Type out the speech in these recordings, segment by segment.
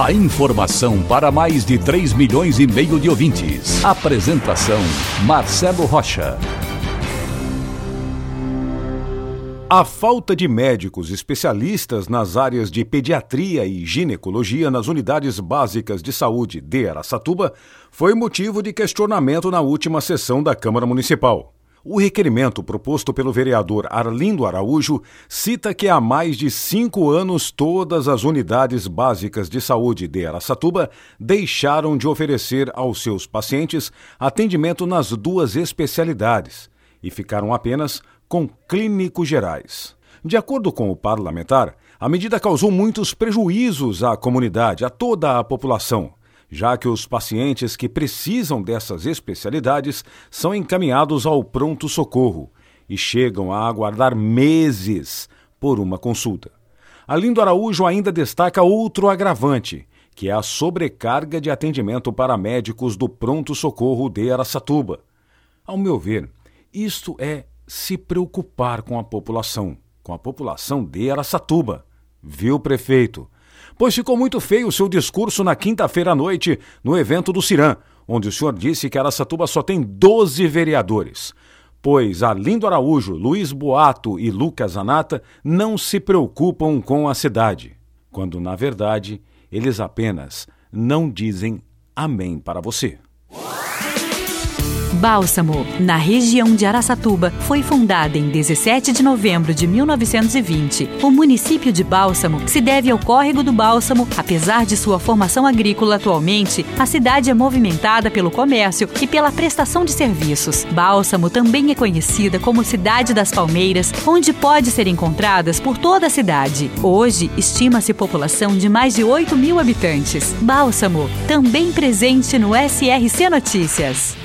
A informação para mais de 3 milhões e meio de ouvintes. Apresentação Marcelo Rocha. A falta de médicos especialistas nas áreas de pediatria e ginecologia nas unidades básicas de saúde de Aracatuba foi motivo de questionamento na última sessão da Câmara Municipal. O requerimento proposto pelo vereador Arlindo Araújo cita que há mais de cinco anos todas as unidades básicas de saúde de Aracatuba deixaram de oferecer aos seus pacientes atendimento nas duas especialidades e ficaram apenas com clínicos gerais. De acordo com o parlamentar, a medida causou muitos prejuízos à comunidade, a toda a população já que os pacientes que precisam dessas especialidades são encaminhados ao pronto-socorro e chegam a aguardar meses por uma consulta. Alindo Araújo ainda destaca outro agravante, que é a sobrecarga de atendimento para médicos do pronto-socorro de Aracatuba. Ao meu ver, isto é se preocupar com a população, com a população de Aracatuba. Viu, prefeito? Pois ficou muito feio o seu discurso na quinta-feira à noite no evento do Cirã, onde o senhor disse que Aracatuba só tem 12 vereadores. Pois Arlindo Araújo, Luiz Boato e Lucas Anata não se preocupam com a cidade, quando na verdade eles apenas não dizem amém para você. Bálsamo, na região de Araçatuba, foi fundada em 17 de novembro de 1920. O município de Bálsamo se deve ao córrego do Bálsamo. Apesar de sua formação agrícola atualmente, a cidade é movimentada pelo comércio e pela prestação de serviços. Bálsamo também é conhecida como Cidade das Palmeiras, onde pode ser encontradas por toda a cidade. Hoje, estima-se população de mais de 8 mil habitantes. Bálsamo, também presente no SRC Notícias.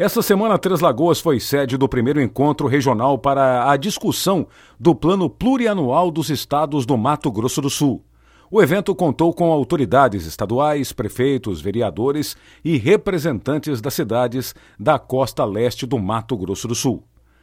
Essa semana, Três Lagoas foi sede do primeiro encontro regional para a discussão do Plano Plurianual dos Estados do Mato Grosso do Sul. O evento contou com autoridades estaduais, prefeitos, vereadores e representantes das cidades da costa leste do Mato Grosso do Sul.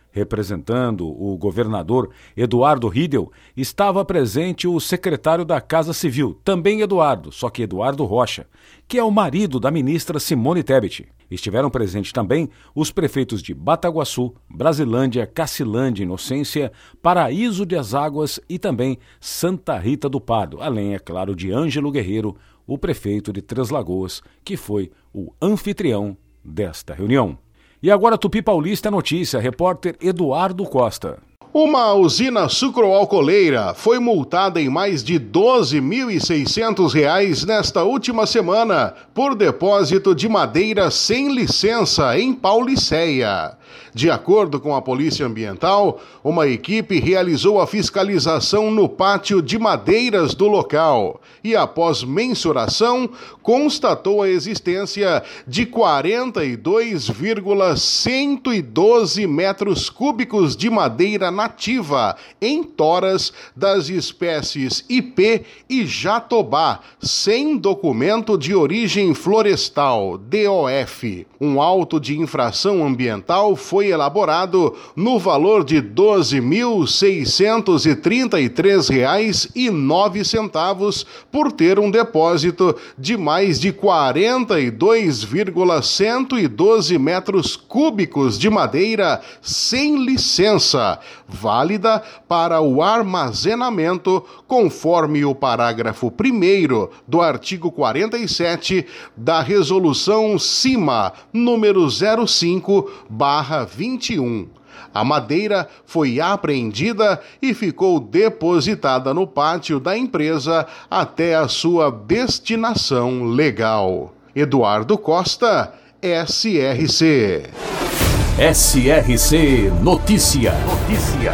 Representando o governador Eduardo Riedel, estava presente o secretário da Casa Civil, também Eduardo, só que Eduardo Rocha, que é o marido da ministra Simone Tebet. Estiveram presentes também os prefeitos de Bataguaçu, Brasilândia, Cacilândia, Inocência, Paraíso das Águas e também Santa Rita do Pardo, além, é claro, de Ângelo Guerreiro, o prefeito de Três Lagoas, que foi o anfitrião desta reunião. E agora Tupi Paulista notícia, repórter Eduardo Costa. Uma usina sucroalcooleira foi multada em mais de R$ 12.600 nesta última semana por depósito de madeira sem licença em Pauliceia. De acordo com a Polícia Ambiental, uma equipe realizou a fiscalização no pátio de madeiras do local e, após mensuração, constatou a existência de 42,112 metros cúbicos de madeira nativa em toras das espécies IP e jatobá, sem documento de origem florestal, DOF. Um auto de infração ambiental foi elaborado no valor de R$ 12.633,09 por ter um depósito de mais de 42,112 metros cúbicos de madeira sem licença, válida para o armazenamento, conforme o parágrafo 1 do artigo 47 da Resolução CIMA número 05/21. A madeira foi apreendida e ficou depositada no pátio da empresa até a sua destinação legal. Eduardo Costa, SRC. SRC Notícia. Notícia.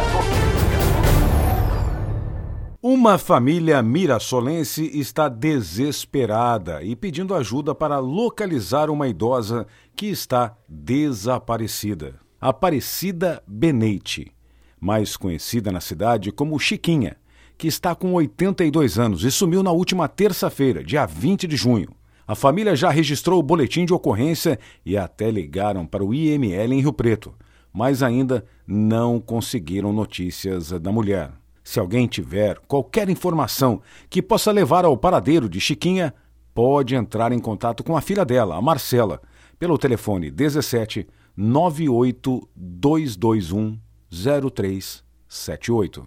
Uma família mirassolense está desesperada e pedindo ajuda para localizar uma idosa que está desaparecida. Aparecida Benete, mais conhecida na cidade como Chiquinha, que está com 82 anos e sumiu na última terça-feira, dia 20 de junho. A família já registrou o boletim de ocorrência e até ligaram para o IML em Rio Preto, mas ainda não conseguiram notícias da mulher. Se alguém tiver qualquer informação que possa levar ao paradeiro de Chiquinha, pode entrar em contato com a filha dela, a Marcela, pelo telefone 17 98221 0378.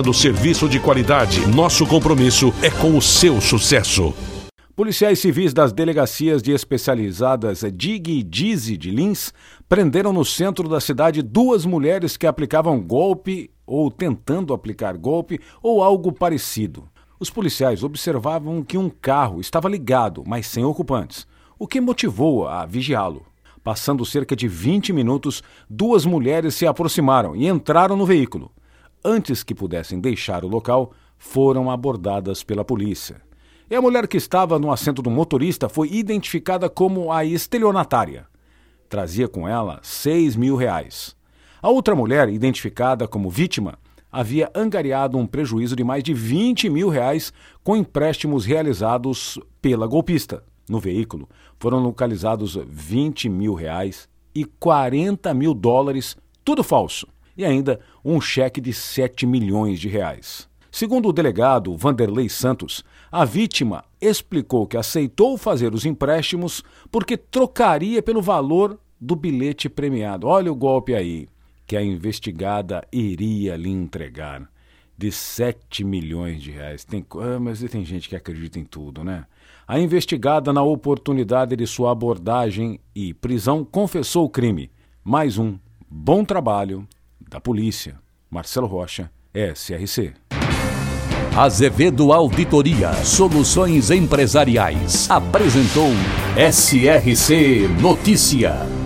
oferecendo serviço de qualidade. Nosso compromisso é com o seu sucesso. Policiais civis das delegacias de especializadas DIG e DIZI de Lins prenderam no centro da cidade duas mulheres que aplicavam golpe ou tentando aplicar golpe ou algo parecido. Os policiais observavam que um carro estava ligado, mas sem ocupantes, o que motivou a vigiá-lo. Passando cerca de 20 minutos, duas mulheres se aproximaram e entraram no veículo antes que pudessem deixar o local, foram abordadas pela polícia. E a mulher que estava no assento do motorista foi identificada como a estelionatária. Trazia com ela seis mil reais. A outra mulher, identificada como vítima, havia angariado um prejuízo de mais de 20 mil reais com empréstimos realizados pela golpista. No veículo foram localizados 20 mil reais e 40 mil dólares, tudo falso e ainda um cheque de 7 milhões de reais. Segundo o delegado Vanderlei Santos, a vítima explicou que aceitou fazer os empréstimos porque trocaria pelo valor do bilhete premiado. Olha o golpe aí, que a investigada iria lhe entregar de 7 milhões de reais. Tem, ah, mas tem gente que acredita em tudo, né? A investigada, na oportunidade de sua abordagem e prisão, confessou o crime. Mais um bom trabalho da Polícia. Marcelo Rocha, SRC. Azevedo Auditoria Soluções Empresariais apresentou SRC Notícia.